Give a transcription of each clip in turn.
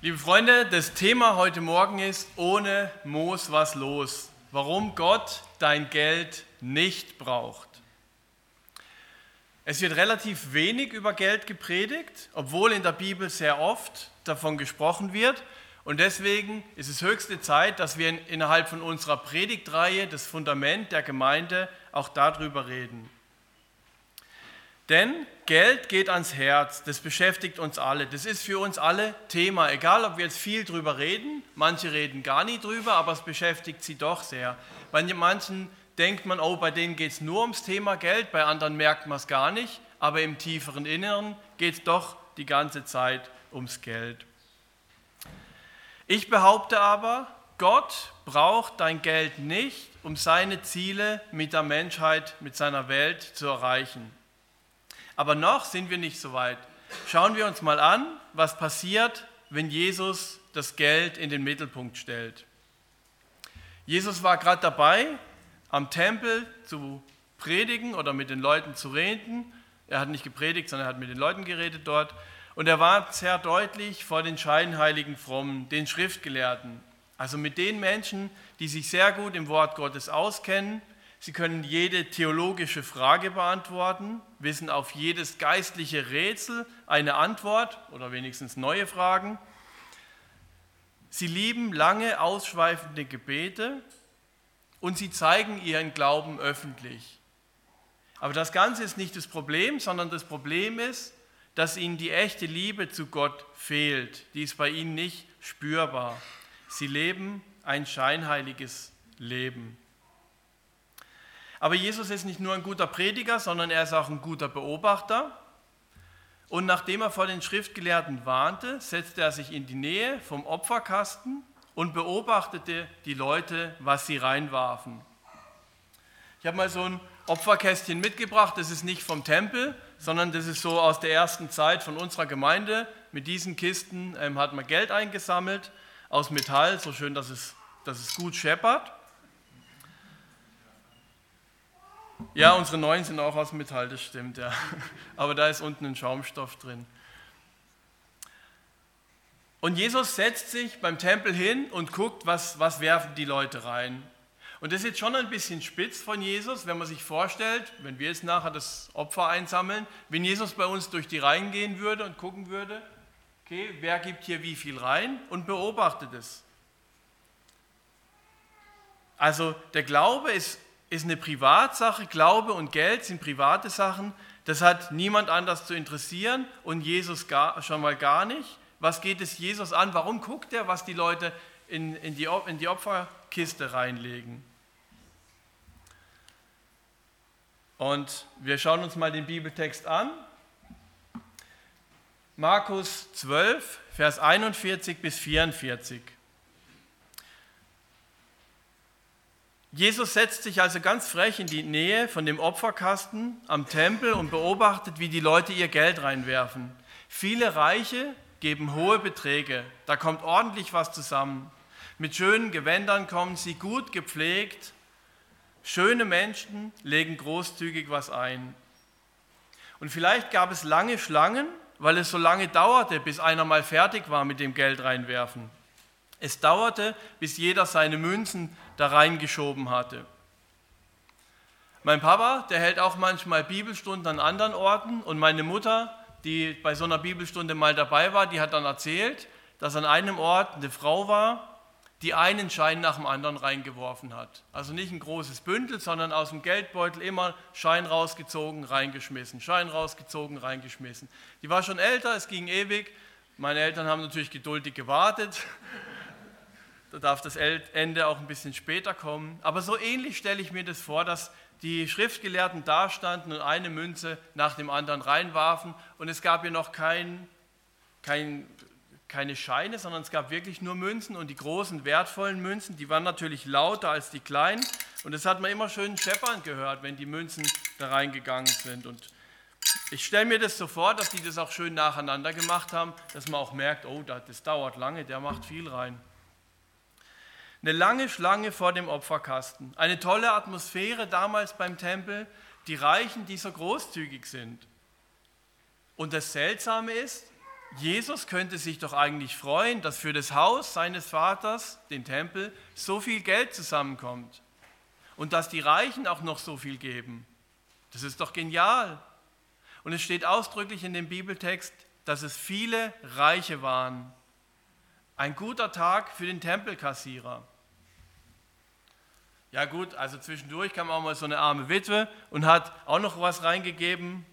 Liebe Freunde, das Thema heute Morgen ist ohne Moos was los. Warum Gott dein Geld nicht braucht. Es wird relativ wenig über Geld gepredigt, obwohl in der Bibel sehr oft davon gesprochen wird. Und deswegen ist es höchste Zeit, dass wir innerhalb von unserer Predigtreihe, das Fundament der Gemeinde, auch darüber reden. Denn Geld geht ans Herz, das beschäftigt uns alle. Das ist für uns alle Thema, egal ob wir jetzt viel drüber reden, manche reden gar nie drüber, aber es beschäftigt sie doch sehr. Bei manchen denkt man, oh, bei denen geht es nur ums Thema Geld, bei anderen merkt man es gar nicht, aber im tieferen Inneren geht es doch die ganze Zeit ums Geld. Ich behaupte aber, Gott braucht dein Geld nicht, um seine Ziele mit der Menschheit, mit seiner Welt zu erreichen. Aber noch sind wir nicht so weit. Schauen wir uns mal an, was passiert, wenn Jesus das Geld in den Mittelpunkt stellt. Jesus war gerade dabei, am Tempel zu predigen oder mit den Leuten zu reden. Er hat nicht gepredigt, sondern er hat mit den Leuten geredet dort. Und er war sehr deutlich vor den scheinheiligen Frommen, den Schriftgelehrten. Also mit den Menschen, die sich sehr gut im Wort Gottes auskennen, Sie können jede theologische Frage beantworten, wissen auf jedes geistliche Rätsel eine Antwort oder wenigstens neue Fragen. Sie lieben lange ausschweifende Gebete und sie zeigen ihren Glauben öffentlich. Aber das Ganze ist nicht das Problem, sondern das Problem ist, dass ihnen die echte Liebe zu Gott fehlt. Die ist bei ihnen nicht spürbar. Sie leben ein scheinheiliges Leben. Aber Jesus ist nicht nur ein guter Prediger, sondern er ist auch ein guter Beobachter. Und nachdem er vor den Schriftgelehrten warnte, setzte er sich in die Nähe vom Opferkasten und beobachtete die Leute, was sie reinwarfen. Ich habe mal so ein Opferkästchen mitgebracht, das ist nicht vom Tempel, sondern das ist so aus der ersten Zeit von unserer Gemeinde. Mit diesen Kisten ähm, hat man Geld eingesammelt aus Metall, so schön, dass es, dass es gut scheppert. Ja, unsere neuen sind auch aus Metall, das stimmt, ja. Aber da ist unten ein Schaumstoff drin. Und Jesus setzt sich beim Tempel hin und guckt, was, was werfen die Leute rein. Und das ist jetzt schon ein bisschen spitz von Jesus, wenn man sich vorstellt, wenn wir jetzt nachher das Opfer einsammeln, wenn Jesus bei uns durch die Reihen gehen würde und gucken würde, okay, wer gibt hier wie viel rein und beobachtet es. Also der Glaube ist ist eine Privatsache. Glaube und Geld sind private Sachen. Das hat niemand anders zu interessieren und Jesus gar, schon mal gar nicht. Was geht es Jesus an? Warum guckt er, was die Leute in, in, die, in die Opferkiste reinlegen? Und wir schauen uns mal den Bibeltext an. Markus 12, Vers 41 bis 44. Jesus setzt sich also ganz frech in die Nähe von dem Opferkasten am Tempel und beobachtet, wie die Leute ihr Geld reinwerfen. Viele Reiche geben hohe Beträge, da kommt ordentlich was zusammen. Mit schönen Gewändern kommen sie gut gepflegt. Schöne Menschen legen großzügig was ein. Und vielleicht gab es lange Schlangen, weil es so lange dauerte, bis einer mal fertig war mit dem Geld reinwerfen. Es dauerte, bis jeder seine Münzen da reingeschoben hatte. Mein Papa, der hält auch manchmal Bibelstunden an anderen Orten und meine Mutter, die bei so einer Bibelstunde mal dabei war, die hat dann erzählt, dass an einem Ort eine Frau war, die einen Schein nach dem anderen reingeworfen hat. Also nicht ein großes Bündel, sondern aus dem Geldbeutel immer Schein rausgezogen, reingeschmissen, Schein rausgezogen, reingeschmissen. Die war schon älter, es ging ewig. Meine Eltern haben natürlich geduldig gewartet da darf das Ende auch ein bisschen später kommen. Aber so ähnlich stelle ich mir das vor, dass die Schriftgelehrten dastanden und eine Münze nach dem anderen reinwarfen. Und es gab ja noch kein, kein, keine Scheine, sondern es gab wirklich nur Münzen. Und die großen, wertvollen Münzen, die waren natürlich lauter als die kleinen. Und das hat man immer schön scheppern gehört, wenn die Münzen da reingegangen sind. Und ich stelle mir das so vor, dass die das auch schön nacheinander gemacht haben, dass man auch merkt, oh, das dauert lange, der macht viel rein. Eine lange Schlange vor dem Opferkasten. Eine tolle Atmosphäre damals beim Tempel. Die Reichen, die so großzügig sind. Und das Seltsame ist, Jesus könnte sich doch eigentlich freuen, dass für das Haus seines Vaters, den Tempel, so viel Geld zusammenkommt und dass die Reichen auch noch so viel geben. Das ist doch genial. Und es steht ausdrücklich in dem Bibeltext, dass es viele Reiche waren. Ein guter Tag für den Tempelkassierer. Ja gut, also zwischendurch kam auch mal so eine arme Witwe und hat auch noch was reingegeben,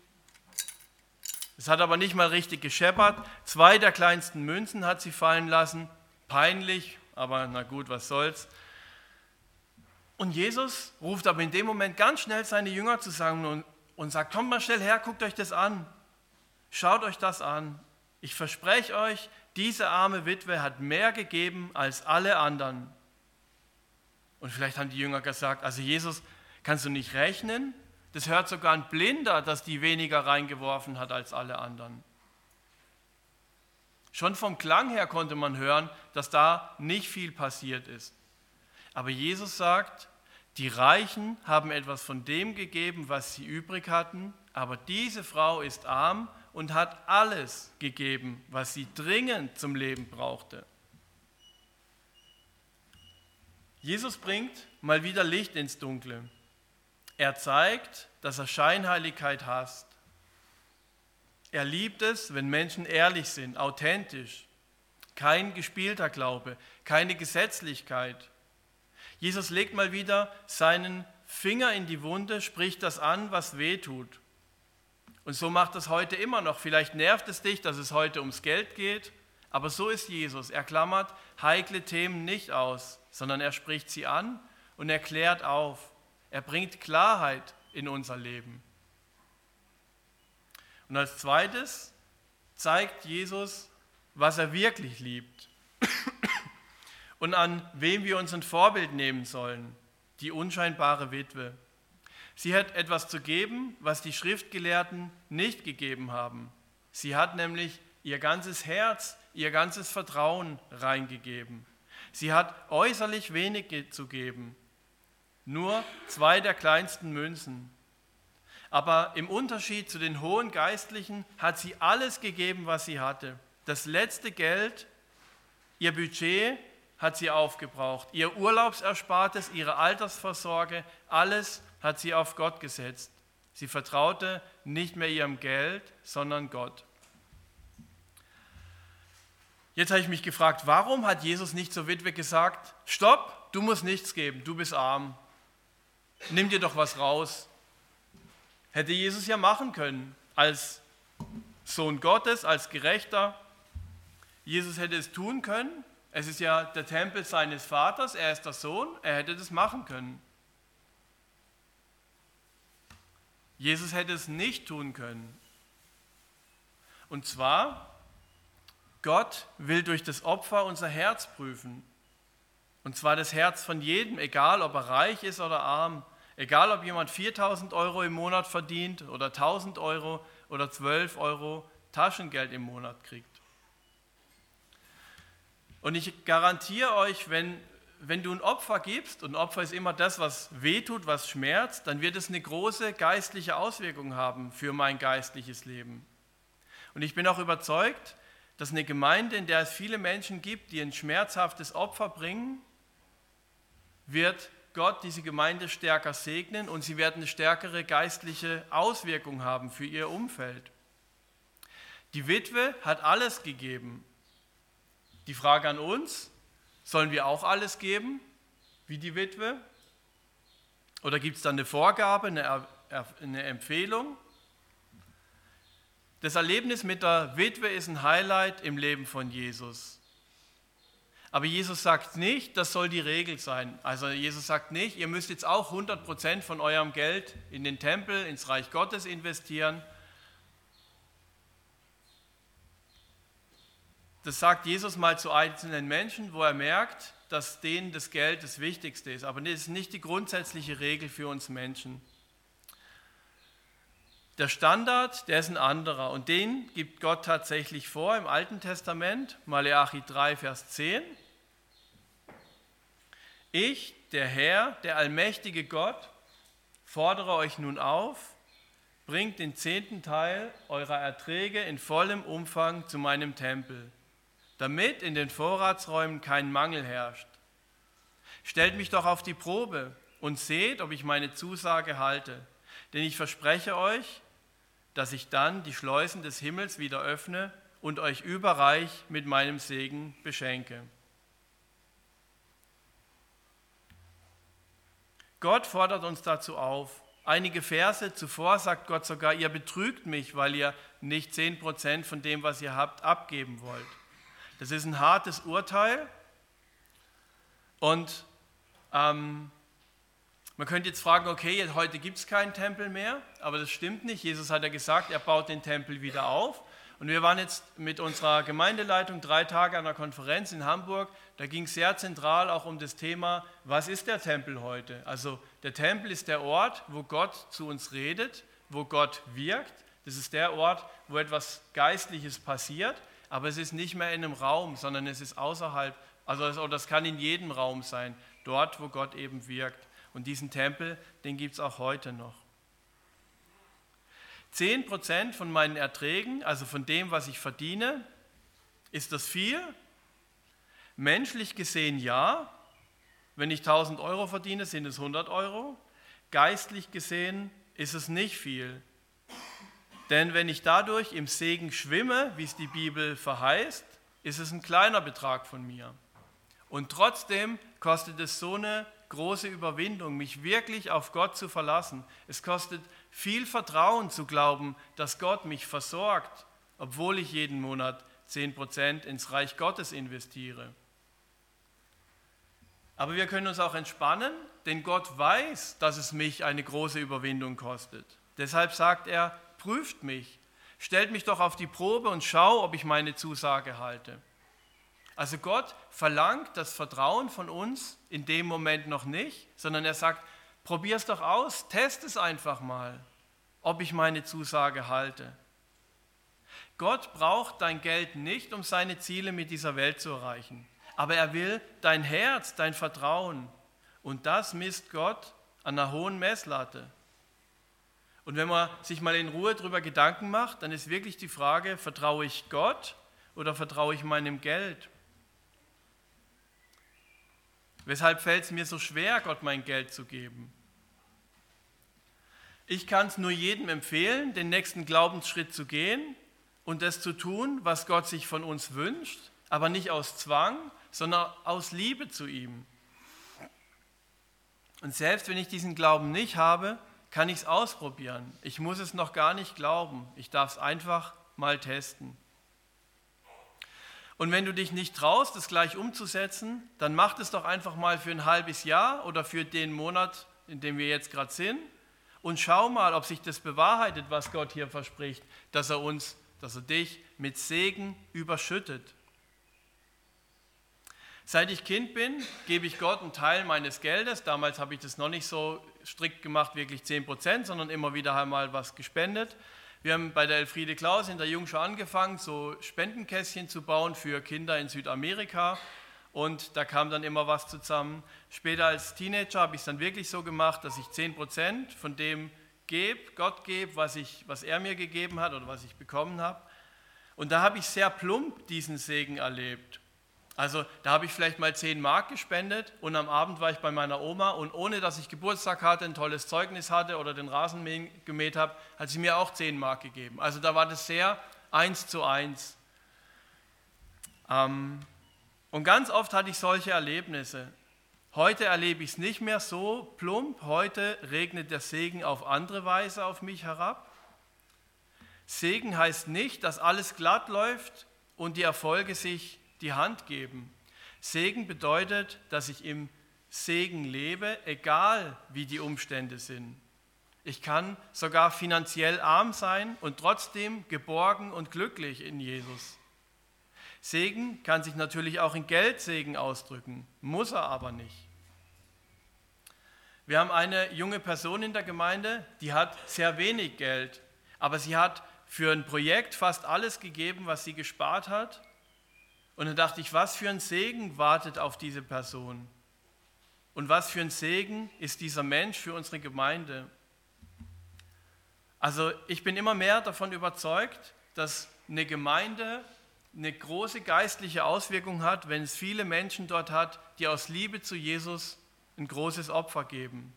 es hat aber nicht mal richtig gescheppert. Zwei der kleinsten Münzen hat sie fallen lassen. Peinlich, aber na gut, was soll's. Und Jesus ruft aber in dem Moment ganz schnell seine Jünger zusammen und, und sagt, kommt mal schnell her, guckt euch das an. Schaut euch das an. Ich verspreche euch, diese arme Witwe hat mehr gegeben als alle anderen. Und vielleicht haben die Jünger gesagt, also Jesus, kannst du nicht rechnen? Das hört sogar ein Blinder, dass die weniger reingeworfen hat als alle anderen. Schon vom Klang her konnte man hören, dass da nicht viel passiert ist. Aber Jesus sagt, die Reichen haben etwas von dem gegeben, was sie übrig hatten, aber diese Frau ist arm und hat alles gegeben, was sie dringend zum Leben brauchte. Jesus bringt mal wieder Licht ins Dunkle. Er zeigt, dass er Scheinheiligkeit hasst. Er liebt es, wenn Menschen ehrlich sind, authentisch. Kein gespielter Glaube, keine Gesetzlichkeit. Jesus legt mal wieder seinen Finger in die Wunde, spricht das an, was weh tut. Und so macht es heute immer noch. Vielleicht nervt es dich, dass es heute ums Geld geht, aber so ist Jesus. Er klammert heikle Themen nicht aus, sondern er spricht sie an und erklärt auf. Er bringt Klarheit in unser Leben. Und als zweites zeigt Jesus, was er wirklich liebt und an wem wir uns ein Vorbild nehmen sollen, die unscheinbare Witwe. Sie hat etwas zu geben, was die Schriftgelehrten nicht gegeben haben. Sie hat nämlich ihr ganzes Herz, ihr ganzes Vertrauen reingegeben. Sie hat äußerlich wenig zu geben, nur zwei der kleinsten Münzen. Aber im Unterschied zu den hohen Geistlichen hat sie alles gegeben, was sie hatte. Das letzte Geld, ihr Budget hat sie aufgebraucht, ihr Urlaubserspartes, ihre Altersvorsorge, alles hat sie auf Gott gesetzt. Sie vertraute nicht mehr ihrem Geld, sondern Gott. Jetzt habe ich mich gefragt, warum hat Jesus nicht zur Witwe gesagt, stopp, du musst nichts geben, du bist arm, nimm dir doch was raus. Hätte Jesus ja machen können, als Sohn Gottes, als Gerechter. Jesus hätte es tun können. Es ist ja der Tempel seines Vaters, er ist der Sohn, er hätte das machen können. Jesus hätte es nicht tun können. Und zwar, Gott will durch das Opfer unser Herz prüfen. Und zwar das Herz von jedem, egal ob er reich ist oder arm, egal ob jemand 4000 Euro im Monat verdient oder 1000 Euro oder 12 Euro Taschengeld im Monat kriegt. Und ich garantiere euch, wenn, wenn du ein Opfer gibst, und Opfer ist immer das, was wehtut, was schmerzt, dann wird es eine große geistliche Auswirkung haben für mein geistliches Leben. Und ich bin auch überzeugt, dass eine Gemeinde, in der es viele Menschen gibt, die ein schmerzhaftes Opfer bringen, wird Gott diese Gemeinde stärker segnen und sie werden eine stärkere geistliche Auswirkung haben für ihr Umfeld. Die Witwe hat alles gegeben. Die Frage an uns, sollen wir auch alles geben, wie die Witwe? Oder gibt es dann eine Vorgabe, eine, eine Empfehlung? Das Erlebnis mit der Witwe ist ein Highlight im Leben von Jesus. Aber Jesus sagt nicht, das soll die Regel sein. Also Jesus sagt nicht, ihr müsst jetzt auch 100% von eurem Geld in den Tempel, ins Reich Gottes investieren. Das sagt Jesus mal zu einzelnen Menschen, wo er merkt, dass denen das Geld das Wichtigste ist. Aber das ist nicht die grundsätzliche Regel für uns Menschen. Der Standard, der ist ein anderer und den gibt Gott tatsächlich vor im Alten Testament, Maleachi 3, Vers 10. Ich, der Herr, der allmächtige Gott, fordere euch nun auf, bringt den zehnten Teil eurer Erträge in vollem Umfang zu meinem Tempel, damit in den Vorratsräumen kein Mangel herrscht. Stellt mich doch auf die Probe und seht, ob ich meine Zusage halte. Denn ich verspreche euch, dass ich dann die Schleusen des Himmels wieder öffne und euch überreich mit meinem Segen beschenke. Gott fordert uns dazu auf. Einige Verse zuvor sagt Gott sogar, ihr betrügt mich, weil ihr nicht 10% von dem, was ihr habt, abgeben wollt. Das ist ein hartes Urteil. Und ähm, man könnte jetzt fragen, okay, heute gibt es keinen Tempel mehr, aber das stimmt nicht. Jesus hat ja gesagt, er baut den Tempel wieder auf. Und wir waren jetzt mit unserer Gemeindeleitung drei Tage an einer Konferenz in Hamburg. Da ging es sehr zentral auch um das Thema, was ist der Tempel heute? Also der Tempel ist der Ort, wo Gott zu uns redet, wo Gott wirkt. Das ist der Ort, wo etwas Geistliches passiert, aber es ist nicht mehr in einem Raum, sondern es ist außerhalb. Also das kann in jedem Raum sein, dort, wo Gott eben wirkt. Und diesen Tempel, den gibt es auch heute noch. 10% von meinen Erträgen, also von dem, was ich verdiene, ist das viel? Menschlich gesehen ja. Wenn ich 1000 Euro verdiene, sind es 100 Euro. Geistlich gesehen ist es nicht viel. Denn wenn ich dadurch im Segen schwimme, wie es die Bibel verheißt, ist es ein kleiner Betrag von mir. Und trotzdem kostet es so eine große Überwindung, mich wirklich auf Gott zu verlassen. Es kostet viel Vertrauen zu glauben, dass Gott mich versorgt, obwohl ich jeden Monat 10% ins Reich Gottes investiere. Aber wir können uns auch entspannen, denn Gott weiß, dass es mich eine große Überwindung kostet. Deshalb sagt er, prüft mich, stellt mich doch auf die Probe und schau, ob ich meine Zusage halte. Also Gott verlangt das Vertrauen von uns in dem Moment noch nicht, sondern er sagt, probier es doch aus, test es einfach mal, ob ich meine Zusage halte. Gott braucht dein Geld nicht, um seine Ziele mit dieser Welt zu erreichen, aber er will dein Herz, dein Vertrauen. Und das misst Gott an einer hohen Messlatte. Und wenn man sich mal in Ruhe darüber Gedanken macht, dann ist wirklich die Frage, vertraue ich Gott oder vertraue ich meinem Geld? Weshalb fällt es mir so schwer, Gott mein Geld zu geben? Ich kann es nur jedem empfehlen, den nächsten Glaubensschritt zu gehen und das zu tun, was Gott sich von uns wünscht, aber nicht aus Zwang, sondern aus Liebe zu ihm. Und selbst wenn ich diesen Glauben nicht habe, kann ich es ausprobieren. Ich muss es noch gar nicht glauben. Ich darf es einfach mal testen. Und wenn du dich nicht traust, es gleich umzusetzen, dann mach es doch einfach mal für ein halbes Jahr oder für den Monat, in dem wir jetzt gerade sind. Und schau mal, ob sich das bewahrheitet, was Gott hier verspricht, dass er uns, dass er dich mit Segen überschüttet. Seit ich Kind bin, gebe ich Gott einen Teil meines Geldes. Damals habe ich das noch nicht so strikt gemacht, wirklich 10 Prozent, sondern immer wieder einmal was gespendet. Wir haben bei der Elfriede Klaus in der Jungschau angefangen, so Spendenkästchen zu bauen für Kinder in Südamerika und da kam dann immer was zusammen. Später als Teenager habe ich es dann wirklich so gemacht, dass ich 10% von dem gebe, Gott gebe, was, was er mir gegeben hat oder was ich bekommen habe. Und da habe ich sehr plump diesen Segen erlebt. Also da habe ich vielleicht mal 10 Mark gespendet und am Abend war ich bei meiner Oma und ohne dass ich Geburtstag hatte, ein tolles Zeugnis hatte oder den Rasen gemäht habe, hat sie mir auch 10 Mark gegeben. Also da war das sehr eins zu eins. Ähm, und ganz oft hatte ich solche Erlebnisse. Heute erlebe ich es nicht mehr so plump. Heute regnet der Segen auf andere Weise auf mich herab. Segen heißt nicht, dass alles glatt läuft und die Erfolge sich die Hand geben. Segen bedeutet, dass ich im Segen lebe, egal wie die Umstände sind. Ich kann sogar finanziell arm sein und trotzdem geborgen und glücklich in Jesus. Segen kann sich natürlich auch in Geldsegen ausdrücken, muss er aber nicht. Wir haben eine junge Person in der Gemeinde, die hat sehr wenig Geld, aber sie hat für ein Projekt fast alles gegeben, was sie gespart hat und dann dachte ich, was für ein Segen wartet auf diese Person? Und was für ein Segen ist dieser Mensch für unsere Gemeinde? Also ich bin immer mehr davon überzeugt, dass eine Gemeinde eine große geistliche Auswirkung hat, wenn es viele Menschen dort hat, die aus Liebe zu Jesus ein großes Opfer geben.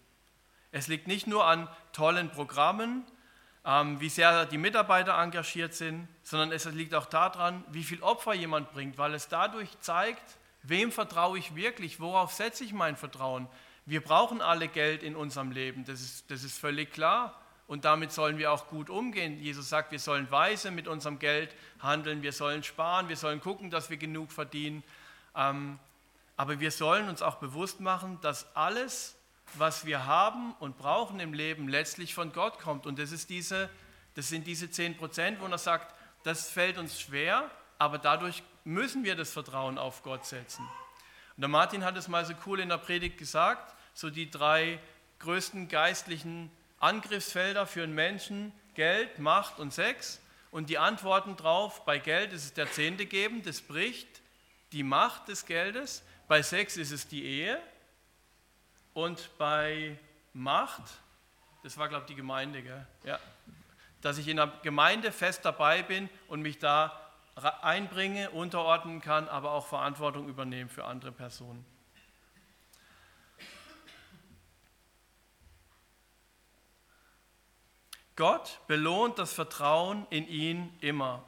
Es liegt nicht nur an tollen Programmen, wie sehr die Mitarbeiter engagiert sind, sondern es liegt auch daran, wie viel Opfer jemand bringt, weil es dadurch zeigt, wem vertraue ich wirklich, worauf setze ich mein Vertrauen. Wir brauchen alle Geld in unserem Leben, das ist, das ist völlig klar. Und damit sollen wir auch gut umgehen. Jesus sagt, wir sollen weise mit unserem Geld handeln, wir sollen sparen, wir sollen gucken, dass wir genug verdienen. Ähm, aber wir sollen uns auch bewusst machen, dass alles, was wir haben und brauchen im Leben, letztlich von Gott kommt. Und das, ist diese, das sind diese 10 Prozent, wo er sagt, das fällt uns schwer, aber dadurch müssen wir das Vertrauen auf Gott setzen. Und der Martin hat es mal so cool in der Predigt gesagt, so die drei größten geistlichen Angriffsfelder für einen Menschen, Geld, Macht und Sex. Und die Antworten drauf, bei Geld ist es der Zehnte geben, das bricht die Macht des Geldes. Bei Sex ist es die Ehe. Und bei Macht, das war, glaube ich, die Gemeinde, gell? Ja. dass ich in der Gemeinde fest dabei bin und mich da einbringe, unterordnen kann, aber auch Verantwortung übernehmen für andere Personen. Gott belohnt das Vertrauen in ihn immer.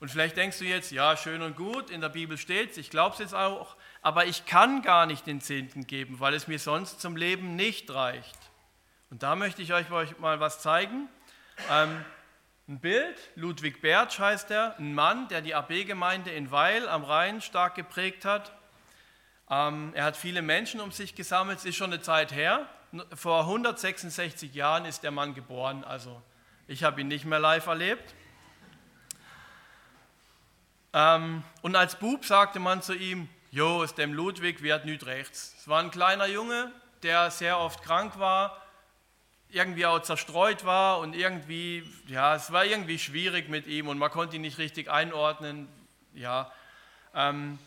Und vielleicht denkst du jetzt, ja, schön und gut, in der Bibel steht es, ich glaube es jetzt auch, aber ich kann gar nicht den Zehnten geben, weil es mir sonst zum Leben nicht reicht. Und da möchte ich euch mal was zeigen. Ähm, ein Bild, Ludwig Bertsch heißt er, ein Mann, der die AB-Gemeinde in Weil am Rhein stark geprägt hat. Ähm, er hat viele Menschen um sich gesammelt, es ist schon eine Zeit her vor 166 Jahren ist der Mann geboren, also ich habe ihn nicht mehr live erlebt. Ähm, und als Bub sagte man zu ihm, Jo, ist dem Ludwig wird nicht rechts. Es war ein kleiner Junge, der sehr oft krank war, irgendwie auch zerstreut war und irgendwie, ja, es war irgendwie schwierig mit ihm und man konnte ihn nicht richtig einordnen. Ja, ähm,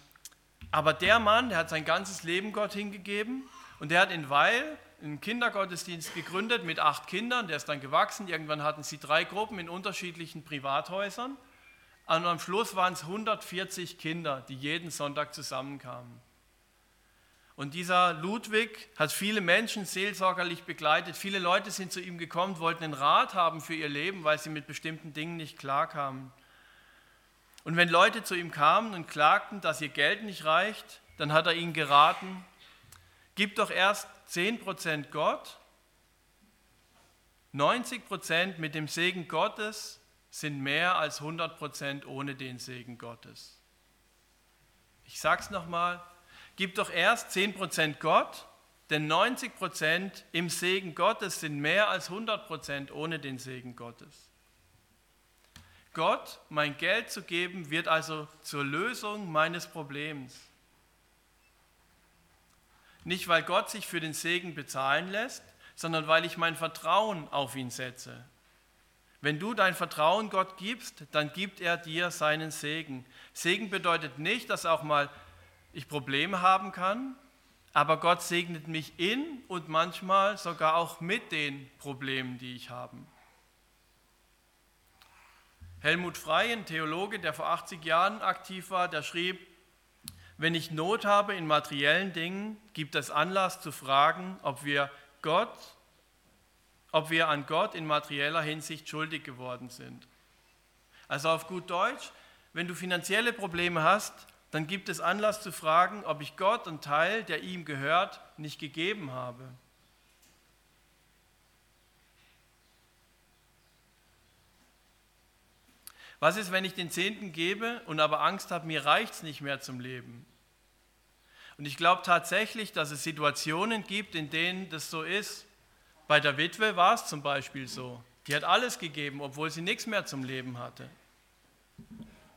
aber der Mann, der hat sein ganzes Leben Gott hingegeben und der hat in Weil einen Kindergottesdienst gegründet mit acht Kindern, der ist dann gewachsen. Irgendwann hatten sie drei Gruppen in unterschiedlichen Privathäusern. Und am Schluss waren es 140 Kinder, die jeden Sonntag zusammenkamen. Und dieser Ludwig hat viele Menschen seelsorgerlich begleitet. Viele Leute sind zu ihm gekommen, wollten einen Rat haben für ihr Leben, weil sie mit bestimmten Dingen nicht klarkamen. Und wenn Leute zu ihm kamen und klagten, dass ihr Geld nicht reicht, dann hat er ihnen geraten, gib doch erst 10% Gott, 90% mit dem Segen Gottes sind mehr als 100% ohne den Segen Gottes. Ich sage es nochmal, gib doch erst 10% Gott, denn 90% im Segen Gottes sind mehr als 100% ohne den Segen Gottes. Gott mein Geld zu geben, wird also zur Lösung meines Problems. Nicht, weil Gott sich für den Segen bezahlen lässt, sondern weil ich mein Vertrauen auf ihn setze. Wenn du dein Vertrauen Gott gibst, dann gibt er dir seinen Segen. Segen bedeutet nicht, dass auch mal ich Probleme haben kann, aber Gott segnet mich in und manchmal sogar auch mit den Problemen, die ich habe. Helmut Frey, ein Theologe, der vor 80 Jahren aktiv war, der schrieb, wenn ich Not habe in materiellen Dingen, gibt es Anlass zu fragen, ob wir Gott, ob wir an Gott in materieller Hinsicht schuldig geworden sind. Also auf gut Deutsch, wenn du finanzielle Probleme hast, dann gibt es Anlass zu fragen, ob ich Gott einen Teil, der ihm gehört, nicht gegeben habe. Was ist, wenn ich den Zehnten gebe und aber Angst habe, mir reicht es nicht mehr zum Leben? Und ich glaube tatsächlich, dass es Situationen gibt, in denen das so ist. Bei der Witwe war es zum Beispiel so. Die hat alles gegeben, obwohl sie nichts mehr zum Leben hatte.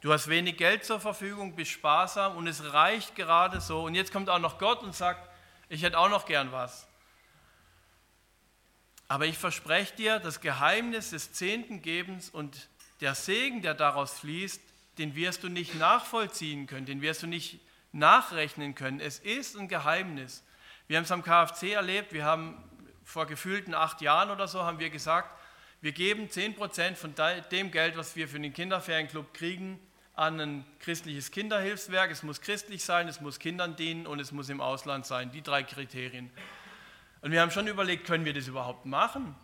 Du hast wenig Geld zur Verfügung, bist sparsam und es reicht gerade so. Und jetzt kommt auch noch Gott und sagt, ich hätte auch noch gern was. Aber ich verspreche dir, das Geheimnis des zehnten Gebens und der Segen, der daraus fließt, den wirst du nicht nachvollziehen können, den wirst du nicht nachrechnen können. Es ist ein Geheimnis. Wir haben es am KFC erlebt, wir haben vor gefühlten acht Jahren oder so, haben wir gesagt, wir geben 10% von dem Geld, was wir für den Kinderferienclub kriegen, an ein christliches Kinderhilfswerk. Es muss christlich sein, es muss Kindern dienen und es muss im Ausland sein. Die drei Kriterien. Und wir haben schon überlegt, können wir das überhaupt machen?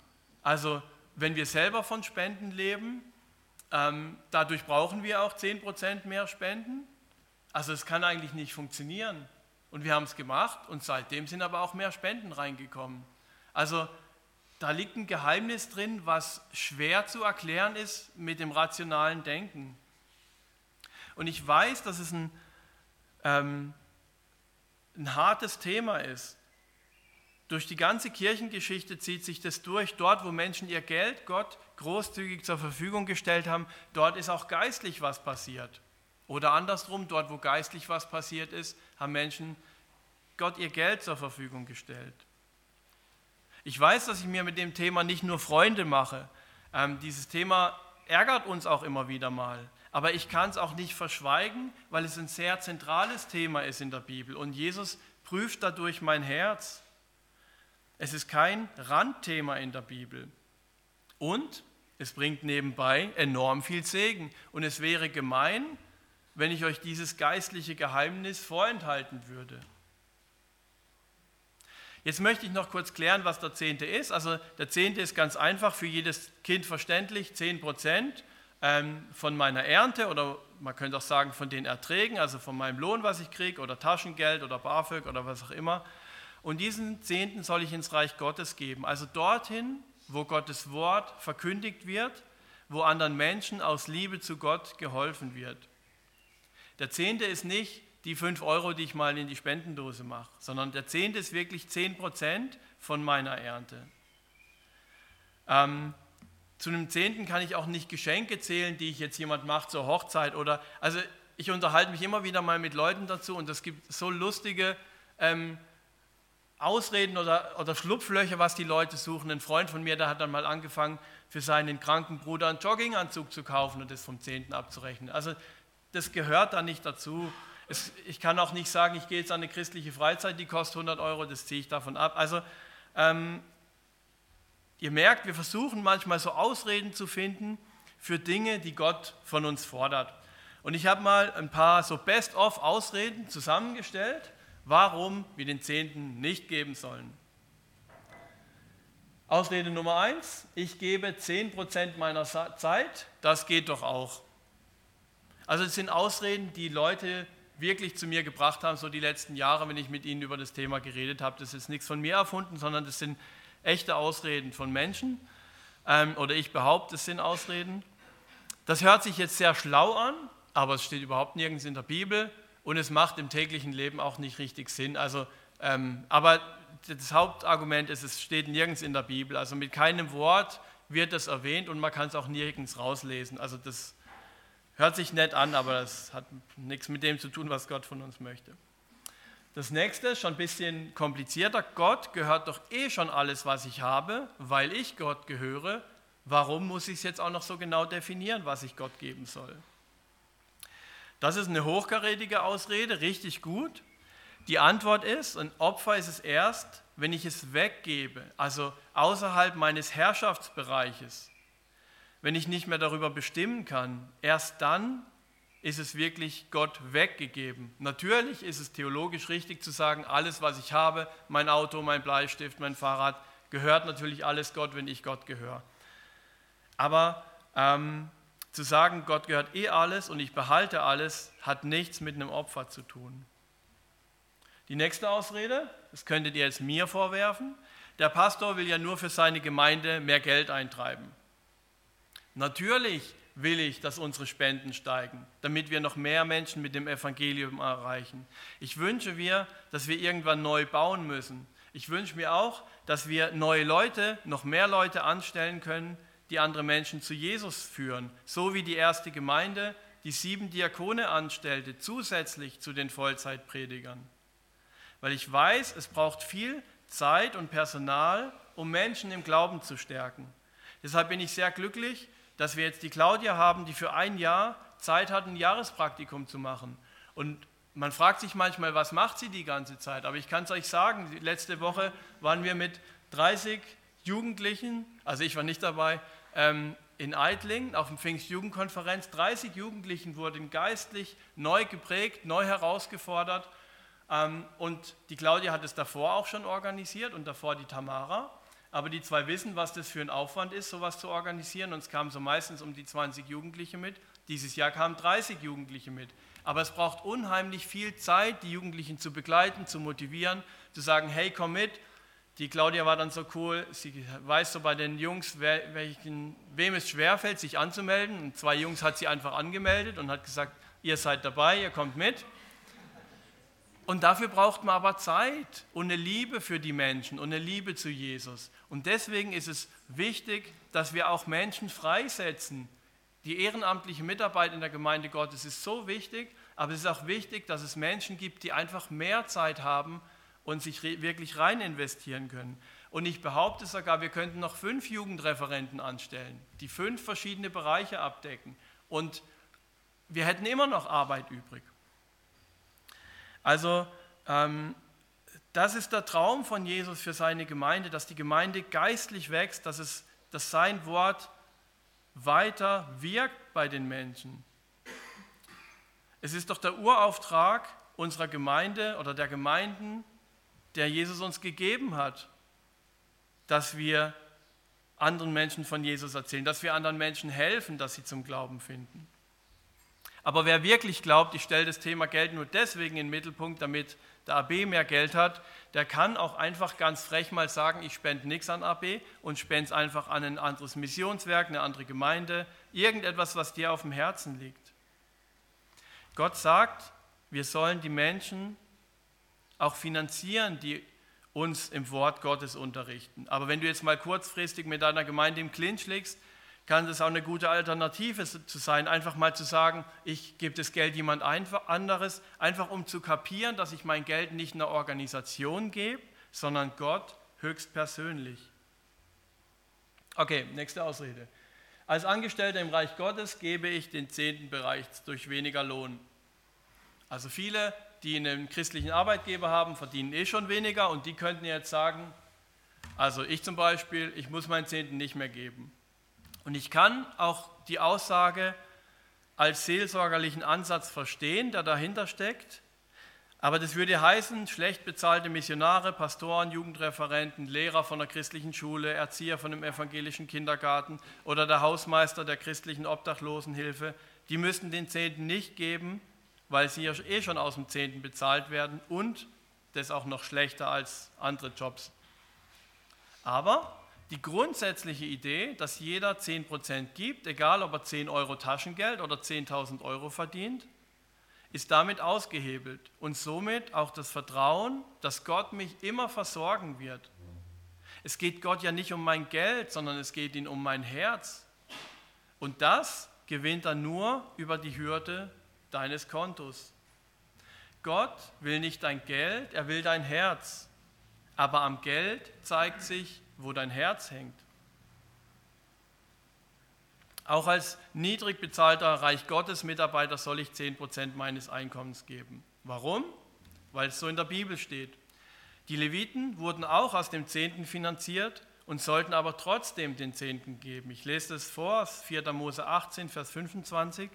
Also wenn wir selber von Spenden leben, ähm, dadurch brauchen wir auch 10% mehr Spenden. Also es kann eigentlich nicht funktionieren. Und wir haben es gemacht und seitdem sind aber auch mehr Spenden reingekommen. Also da liegt ein Geheimnis drin, was schwer zu erklären ist mit dem rationalen Denken. Und ich weiß, dass es ein, ähm, ein hartes Thema ist. Durch die ganze Kirchengeschichte zieht sich das durch. Dort, wo Menschen ihr Geld Gott großzügig zur Verfügung gestellt haben, dort ist auch geistlich was passiert. Oder andersrum, dort, wo geistlich was passiert ist, haben Menschen Gott ihr Geld zur Verfügung gestellt. Ich weiß, dass ich mir mit dem Thema nicht nur Freunde mache. Ähm, dieses Thema ärgert uns auch immer wieder mal. Aber ich kann es auch nicht verschweigen, weil es ein sehr zentrales Thema ist in der Bibel. Und Jesus prüft dadurch mein Herz. Es ist kein Randthema in der Bibel. Und es bringt nebenbei enorm viel Segen. Und es wäre gemein, wenn ich euch dieses geistliche Geheimnis vorenthalten würde. Jetzt möchte ich noch kurz klären, was der Zehnte ist. Also der Zehnte ist ganz einfach für jedes Kind verständlich, 10 Prozent ähm, von meiner Ernte oder man könnte auch sagen von den Erträgen, also von meinem Lohn, was ich kriege oder Taschengeld oder BAföG oder was auch immer. Und diesen Zehnten soll ich ins Reich Gottes geben. Also dorthin, wo Gottes Wort verkündigt wird, wo anderen Menschen aus Liebe zu Gott geholfen wird. Der Zehnte ist nicht die 5 Euro, die ich mal in die Spendendose mache, sondern der Zehnte ist wirklich 10 Prozent von meiner Ernte. Ähm, zu einem Zehnten kann ich auch nicht Geschenke zählen, die ich jetzt jemand macht zur Hochzeit oder, also ich unterhalte mich immer wieder mal mit Leuten dazu und es gibt so lustige ähm, Ausreden oder, oder Schlupflöcher, was die Leute suchen. Ein Freund von mir, der hat dann mal angefangen, für seinen kranken Bruder einen Jogginganzug zu kaufen und das vom Zehnten abzurechnen. Also das gehört da nicht dazu. Es, ich kann auch nicht sagen, ich gehe jetzt an eine christliche Freizeit, die kostet 100 Euro, das ziehe ich davon ab. Also ähm, ihr merkt, wir versuchen manchmal so Ausreden zu finden für Dinge, die Gott von uns fordert. Und ich habe mal ein paar so Best-of-Ausreden zusammengestellt, warum wir den Zehnten nicht geben sollen. Ausrede Nummer eins: Ich gebe 10% meiner Zeit, das geht doch auch. Also es sind Ausreden, die Leute wirklich zu mir gebracht haben, so die letzten Jahre, wenn ich mit ihnen über das Thema geredet habe. Das ist nichts von mir erfunden, sondern das sind echte Ausreden von Menschen. Ähm, oder ich behaupte, es sind Ausreden. Das hört sich jetzt sehr schlau an, aber es steht überhaupt nirgends in der Bibel und es macht im täglichen Leben auch nicht richtig Sinn. Also, ähm, aber das Hauptargument ist, es steht nirgends in der Bibel. Also mit keinem Wort wird das erwähnt und man kann es auch nirgends rauslesen. Also das Hört sich nett an, aber das hat nichts mit dem zu tun, was Gott von uns möchte. Das nächste ist schon ein bisschen komplizierter. Gott gehört doch eh schon alles, was ich habe, weil ich Gott gehöre. Warum muss ich es jetzt auch noch so genau definieren, was ich Gott geben soll? Das ist eine hochkarätige Ausrede, richtig gut. Die Antwort ist, ein Opfer ist es erst, wenn ich es weggebe, also außerhalb meines Herrschaftsbereiches wenn ich nicht mehr darüber bestimmen kann, erst dann ist es wirklich Gott weggegeben. Natürlich ist es theologisch richtig zu sagen, alles, was ich habe, mein Auto, mein Bleistift, mein Fahrrad, gehört natürlich alles Gott, wenn ich Gott gehöre. Aber ähm, zu sagen, Gott gehört eh alles und ich behalte alles, hat nichts mit einem Opfer zu tun. Die nächste Ausrede, das könntet ihr jetzt mir vorwerfen, der Pastor will ja nur für seine Gemeinde mehr Geld eintreiben. Natürlich will ich, dass unsere Spenden steigen, damit wir noch mehr Menschen mit dem Evangelium erreichen. Ich wünsche mir, dass wir irgendwann neu bauen müssen. Ich wünsche mir auch, dass wir neue Leute, noch mehr Leute anstellen können, die andere Menschen zu Jesus führen, so wie die erste Gemeinde die sieben Diakone anstellte, zusätzlich zu den Vollzeitpredigern. Weil ich weiß, es braucht viel Zeit und Personal, um Menschen im Glauben zu stärken. Deshalb bin ich sehr glücklich, dass wir jetzt die Claudia haben, die für ein Jahr Zeit hat, ein Jahrespraktikum zu machen. Und man fragt sich manchmal, was macht sie die ganze Zeit? Aber ich kann es euch sagen, letzte Woche waren wir mit 30 Jugendlichen, also ich war nicht dabei, ähm, in Eitling auf dem Pfingstjugendkonferenz. 30 Jugendlichen wurden geistlich neu geprägt, neu herausgefordert. Ähm, und die Claudia hat es davor auch schon organisiert und davor die Tamara. Aber die zwei wissen, was das für ein Aufwand ist, sowas zu organisieren. Und es kamen so meistens um die 20 Jugendliche mit. Dieses Jahr kamen 30 Jugendliche mit. Aber es braucht unheimlich viel Zeit, die Jugendlichen zu begleiten, zu motivieren, zu sagen, hey, komm mit, die Claudia war dann so cool, sie weiß so bei den Jungs, wer, welchen, wem es schwerfällt, sich anzumelden. Und zwei Jungs hat sie einfach angemeldet und hat gesagt, ihr seid dabei, ihr kommt mit. Und dafür braucht man aber Zeit und eine Liebe für die Menschen und eine Liebe zu Jesus. Und deswegen ist es wichtig, dass wir auch Menschen freisetzen. Die ehrenamtliche Mitarbeit in der Gemeinde Gottes ist so wichtig, aber es ist auch wichtig, dass es Menschen gibt, die einfach mehr Zeit haben, und sich wirklich rein investieren können. Und ich behaupte sogar, wir könnten noch fünf Jugendreferenten anstellen, die fünf verschiedene Bereiche abdecken. Und wir hätten immer noch Arbeit übrig. Also ähm, das ist der Traum von Jesus für seine Gemeinde, dass die Gemeinde geistlich wächst, dass, es, dass sein Wort weiter wirkt bei den Menschen. Es ist doch der Urauftrag unserer Gemeinde oder der Gemeinden, der Jesus uns gegeben hat, dass wir anderen Menschen von Jesus erzählen, dass wir anderen Menschen helfen, dass sie zum Glauben finden. Aber wer wirklich glaubt, ich stelle das Thema Geld nur deswegen in den Mittelpunkt, damit der AB mehr Geld hat, der kann auch einfach ganz frech mal sagen, ich spende nichts an AB und spende es einfach an ein anderes Missionswerk, eine andere Gemeinde, irgendetwas, was dir auf dem Herzen liegt. Gott sagt, wir sollen die Menschen auch finanzieren, die uns im Wort Gottes unterrichten. Aber wenn du jetzt mal kurzfristig mit deiner Gemeinde im Clinch legst, kann das auch eine gute Alternative zu sein, einfach mal zu sagen, ich gebe das Geld jemand anderes, einfach um zu kapieren, dass ich mein Geld nicht einer Organisation gebe, sondern Gott höchstpersönlich. Okay, nächste Ausrede. Als Angestellter im Reich Gottes gebe ich den zehnten Bereich durch weniger Lohn. Also viele die einen christlichen Arbeitgeber haben, verdienen eh schon weniger und die könnten jetzt sagen, also ich zum Beispiel, ich muss meinen Zehnten nicht mehr geben. Und ich kann auch die Aussage als seelsorgerlichen Ansatz verstehen, der dahinter steckt. Aber das würde heißen, schlecht bezahlte Missionare, Pastoren, Jugendreferenten, Lehrer von der christlichen Schule, Erzieher von dem evangelischen Kindergarten oder der Hausmeister der christlichen Obdachlosenhilfe, die müssten den Zehnten nicht geben, weil sie ja eh schon aus dem Zehnten bezahlt werden und das auch noch schlechter als andere Jobs. Aber die grundsätzliche Idee, dass jeder 10% gibt, egal ob er 10 Euro Taschengeld oder 10.000 Euro verdient, ist damit ausgehebelt und somit auch das Vertrauen, dass Gott mich immer versorgen wird. Es geht Gott ja nicht um mein Geld, sondern es geht ihm um mein Herz. Und das gewinnt er nur über die Hürde deines Kontos. Gott will nicht dein Geld, er will dein Herz. Aber am Geld zeigt sich, wo dein Herz hängt. Auch als niedrig bezahlter Reich Gottes Mitarbeiter soll ich 10% meines Einkommens geben. Warum? Weil es so in der Bibel steht. Die Leviten wurden auch aus dem Zehnten finanziert und sollten aber trotzdem den Zehnten geben. Ich lese das vor, 4. Mose 18, Vers 25.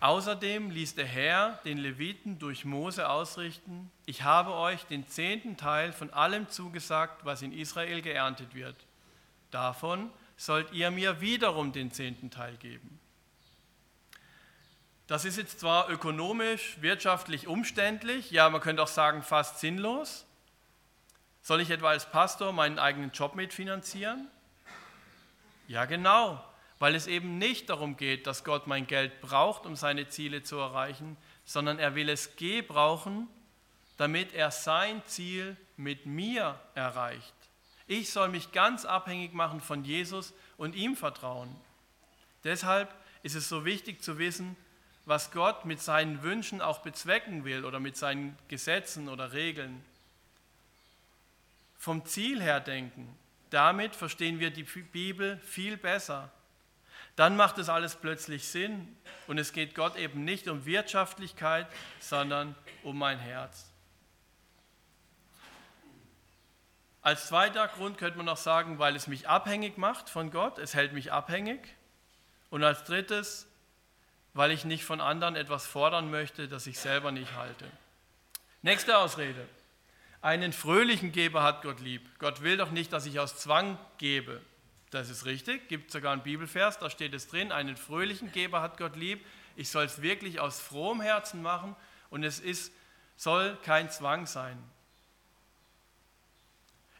Außerdem ließ der Herr den Leviten durch Mose ausrichten, ich habe euch den zehnten Teil von allem zugesagt, was in Israel geerntet wird. Davon sollt ihr mir wiederum den zehnten Teil geben. Das ist jetzt zwar ökonomisch, wirtschaftlich umständlich, ja, man könnte auch sagen fast sinnlos. Soll ich etwa als Pastor meinen eigenen Job mitfinanzieren? Ja, genau weil es eben nicht darum geht, dass Gott mein Geld braucht, um seine Ziele zu erreichen, sondern er will es gebrauchen, damit er sein Ziel mit mir erreicht. Ich soll mich ganz abhängig machen von Jesus und ihm vertrauen. Deshalb ist es so wichtig zu wissen, was Gott mit seinen Wünschen auch bezwecken will oder mit seinen Gesetzen oder Regeln. Vom Ziel her denken, damit verstehen wir die Bibel viel besser dann macht es alles plötzlich Sinn und es geht Gott eben nicht um Als zweiter Grund könnte man noch sagen, weil es mich abhängig macht von Gott, es hält mich abhängig. Und als drittes, weil ich nicht von anderen etwas fordern möchte, das ich selber nicht halte. Nächste Ausrede. Einen fröhlichen Geber hat Gott lieb. Gott will doch nicht, dass ich aus Zwang gebe. Das ist richtig, gibt sogar einen Bibelvers, da steht es drin, einen fröhlichen Geber hat Gott lieb. Ich soll es wirklich aus frohem Herzen machen und es ist, soll kein Zwang sein.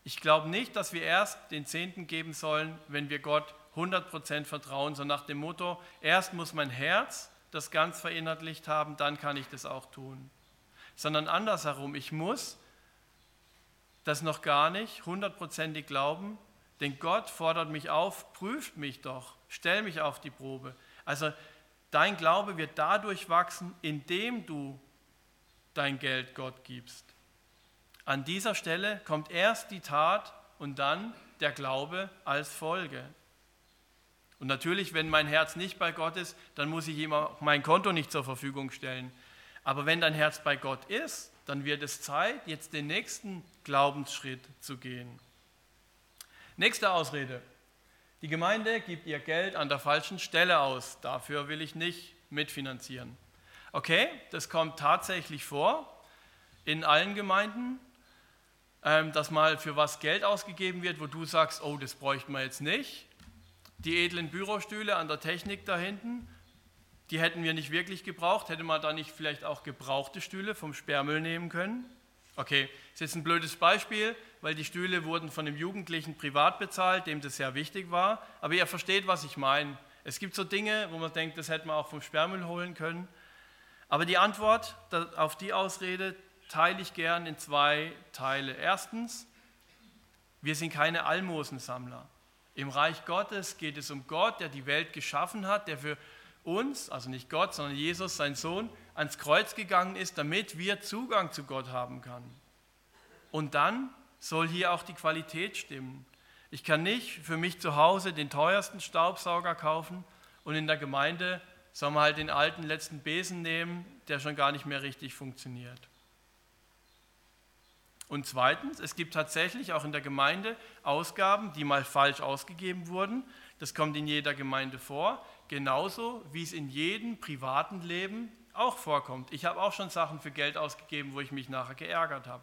Ich glaube nicht, dass wir erst den Zehnten geben sollen, wenn wir Gott 100% vertrauen, so nach dem Motto, erst muss mein Herz das ganz verinnerlicht haben, dann kann ich das auch tun. Sondern andersherum, ich muss das noch gar nicht hundertprozentig glauben, denn Gott fordert mich auf, prüft mich doch, stell mich auf die Probe. Also dein Glaube wird dadurch wachsen, indem du dein Geld Gott gibst. An dieser Stelle kommt erst die Tat und dann der Glaube als Folge. Und natürlich, wenn mein Herz nicht bei Gott ist, dann muss ich ihm auch mein Konto nicht zur Verfügung stellen. Aber wenn dein Herz bei Gott ist, dann wird es Zeit, jetzt den nächsten Glaubensschritt zu gehen. Nächste Ausrede. Die Gemeinde gibt ihr Geld an der falschen Stelle aus. Dafür will ich nicht mitfinanzieren. Okay, das kommt tatsächlich vor in allen Gemeinden. Ähm, dass mal für was Geld ausgegeben wird, wo du sagst, oh, das bräuchten wir jetzt nicht. Die edlen Bürostühle an der Technik da hinten, die hätten wir nicht wirklich gebraucht. Hätte man da nicht vielleicht auch gebrauchte Stühle vom Sperrmüll nehmen können? Okay, ist jetzt ein blödes Beispiel, weil die Stühle wurden von einem Jugendlichen privat bezahlt, dem das sehr wichtig war. Aber ihr versteht, was ich meine. Es gibt so Dinge, wo man denkt, das hätte man auch vom Sperrmüll holen können. Aber die Antwort auf die Ausrede teile ich gern in zwei Teile. Erstens, wir sind keine Almosensammler. Im Reich Gottes geht es um Gott, der die Welt geschaffen hat, der für uns, also nicht Gott, sondern Jesus, sein Sohn, ans Kreuz gegangen ist, damit wir Zugang zu Gott haben können. Und dann soll hier auch die Qualität stimmen. Ich kann nicht für mich zu Hause den teuersten Staubsauger kaufen und in der Gemeinde soll man halt den alten letzten Besen nehmen, der schon gar nicht mehr richtig funktioniert. Und zweitens, es gibt tatsächlich auch in der Gemeinde Ausgaben, die mal falsch ausgegeben wurden. Das kommt in jeder Gemeinde vor, genauso wie es in jedem privaten Leben auch vorkommt. Ich habe auch schon Sachen für Geld ausgegeben, wo ich mich nachher geärgert habe.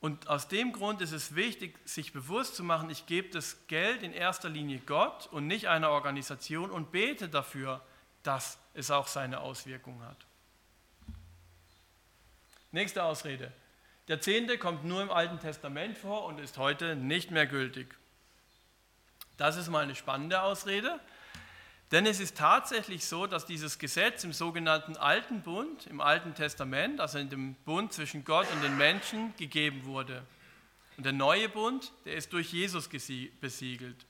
Und aus dem Grund ist es wichtig, sich bewusst zu machen, ich gebe das Geld in erster Linie Gott und nicht einer Organisation und bete dafür, dass es auch seine Auswirkungen hat. Nächste Ausrede. Der Zehnte kommt nur im Alten Testament vor und ist heute nicht mehr gültig. Das ist mal eine spannende Ausrede, denn es ist tatsächlich so, dass dieses Gesetz im sogenannten Alten Bund, im Alten Testament, also in dem Bund zwischen Gott und den Menschen, gegeben wurde. Und der neue Bund, der ist durch Jesus besiegelt.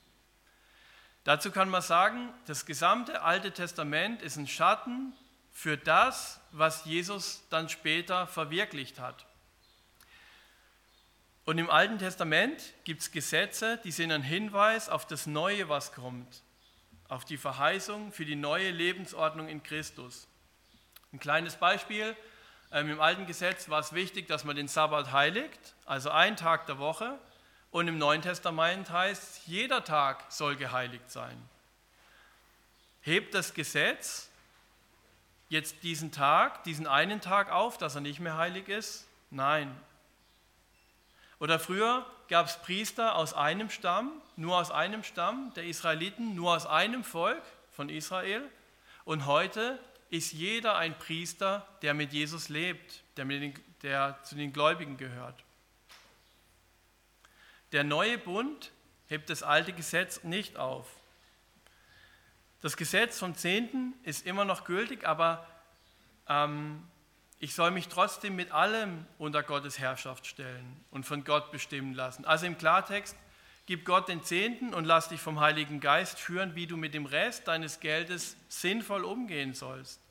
Dazu kann man sagen, das gesamte Alte Testament ist ein Schatten für das, was Jesus dann später verwirklicht hat. Und im Alten Testament gibt es Gesetze, die sind ein Hinweis auf das Neue, was kommt, auf die Verheißung für die neue Lebensordnung in Christus. Ein kleines Beispiel, ähm, im Alten Gesetz war es wichtig, dass man den Sabbat heiligt, also einen Tag der Woche, und im Neuen Testament heißt, jeder Tag soll geheiligt sein. Hebt das Gesetz jetzt diesen Tag, diesen einen Tag auf, dass er nicht mehr heilig ist? Nein. Oder früher gab es Priester aus einem Stamm, nur aus einem Stamm der Israeliten, nur aus einem Volk von Israel. Und heute ist jeder ein Priester, der mit Jesus lebt, der, den, der zu den Gläubigen gehört. Der neue Bund hebt das alte Gesetz nicht auf. Das Gesetz vom Zehnten ist immer noch gültig, aber ähm, ich soll mich trotzdem mit allem unter Gottes Herrschaft stellen und von Gott bestimmen lassen. Also im Klartext, gib Gott den Zehnten und lass dich vom Heiligen Geist führen, wie du mit dem Rest deines Geldes sinnvoll umgehen sollst.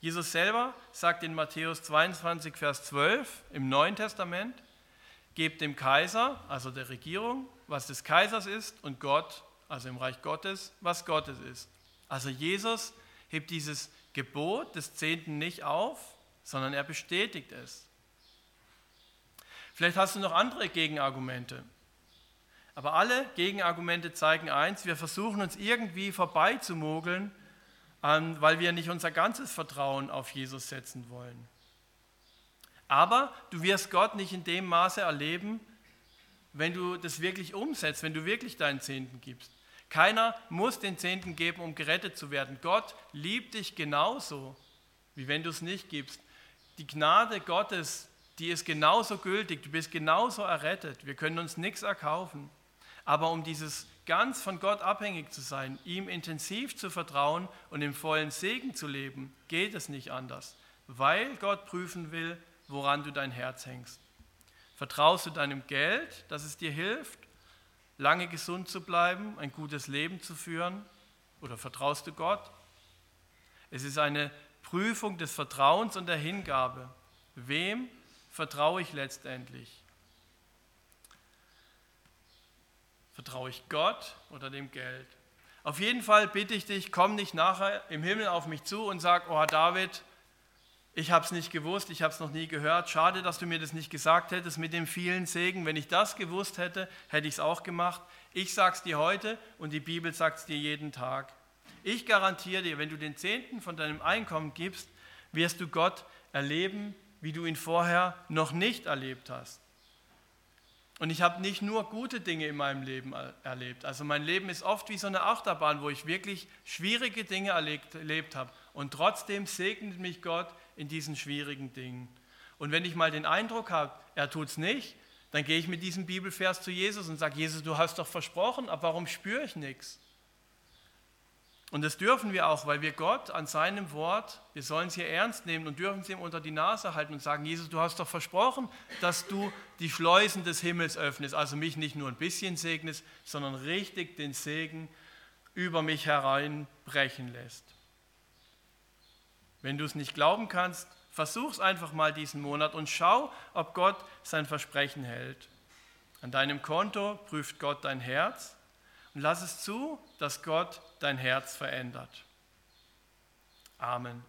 Jesus selber sagt in Matthäus 22, Vers 12 im Neuen Testament, gebt dem Kaiser, also der Regierung, was des Kaisers ist und Gott also im Reich Gottes, was Gottes ist. Also Jesus hebt dieses Gebot des Zehnten nicht auf, sondern er bestätigt es. Vielleicht hast du noch andere Gegenargumente. Aber alle Gegenargumente zeigen eins, wir versuchen uns irgendwie vorbeizumogeln, weil wir nicht unser ganzes Vertrauen auf Jesus setzen wollen. Aber du wirst Gott nicht in dem Maße erleben, wenn du das wirklich umsetzt, wenn du wirklich deinen Zehnten gibst. Keiner muss den Zehnten geben, um gerettet zu werden. Gott liebt dich genauso, wie wenn du es nicht gibst. Die Gnade Gottes, die ist genauso gültig, du bist genauso errettet. Wir können uns nichts erkaufen. Aber um dieses ganz von Gott abhängig zu sein, ihm intensiv zu vertrauen und im vollen Segen zu leben, geht es nicht anders, weil Gott prüfen will, woran du dein Herz hängst. Vertraust du deinem Geld, dass es dir hilft, lange gesund zu bleiben, ein gutes Leben zu führen? Oder vertraust du Gott? Es ist eine Prüfung des Vertrauens und der Hingabe. Wem vertraue ich letztendlich? Vertraue ich Gott oder dem Geld? Auf jeden Fall bitte ich dich, komm nicht nachher im Himmel auf mich zu und sag, oh David, ich habe es nicht gewusst, ich habe es noch nie gehört. Schade, dass du mir das nicht gesagt hättest mit dem vielen Segen. Wenn ich das gewusst hätte, hätte ich es auch gemacht. Ich sage es dir heute und die Bibel sagt es dir jeden Tag. Ich garantiere dir, wenn du den Zehnten von deinem Einkommen gibst, wirst du Gott erleben, wie du ihn vorher noch nicht erlebt hast. Und ich habe nicht nur gute Dinge in meinem Leben erlebt. Also mein Leben ist oft wie so eine Achterbahn, wo ich wirklich schwierige Dinge erlebt, erlebt habe. Und trotzdem segnet mich Gott in diesen schwierigen Dingen. Und wenn ich mal den Eindruck habe, er tut es nicht, dann gehe ich mit diesem Bibelvers zu Jesus und sage, Jesus, du hast doch versprochen, aber warum spüre ich nichts? Und das dürfen wir auch, weil wir Gott an seinem Wort, wir sollen es hier ernst nehmen und dürfen es ihm unter die Nase halten und sagen, Jesus, du hast doch versprochen, dass du die Schleusen des Himmels öffnest, also mich nicht nur ein bisschen segnest, sondern richtig den Segen über mich hereinbrechen lässt. Wenn du es nicht glauben kannst, versuch es einfach mal diesen Monat und schau, ob Gott sein Versprechen hält. An deinem Konto prüft Gott dein Herz und lass es zu, dass Gott dein Herz verändert. Amen.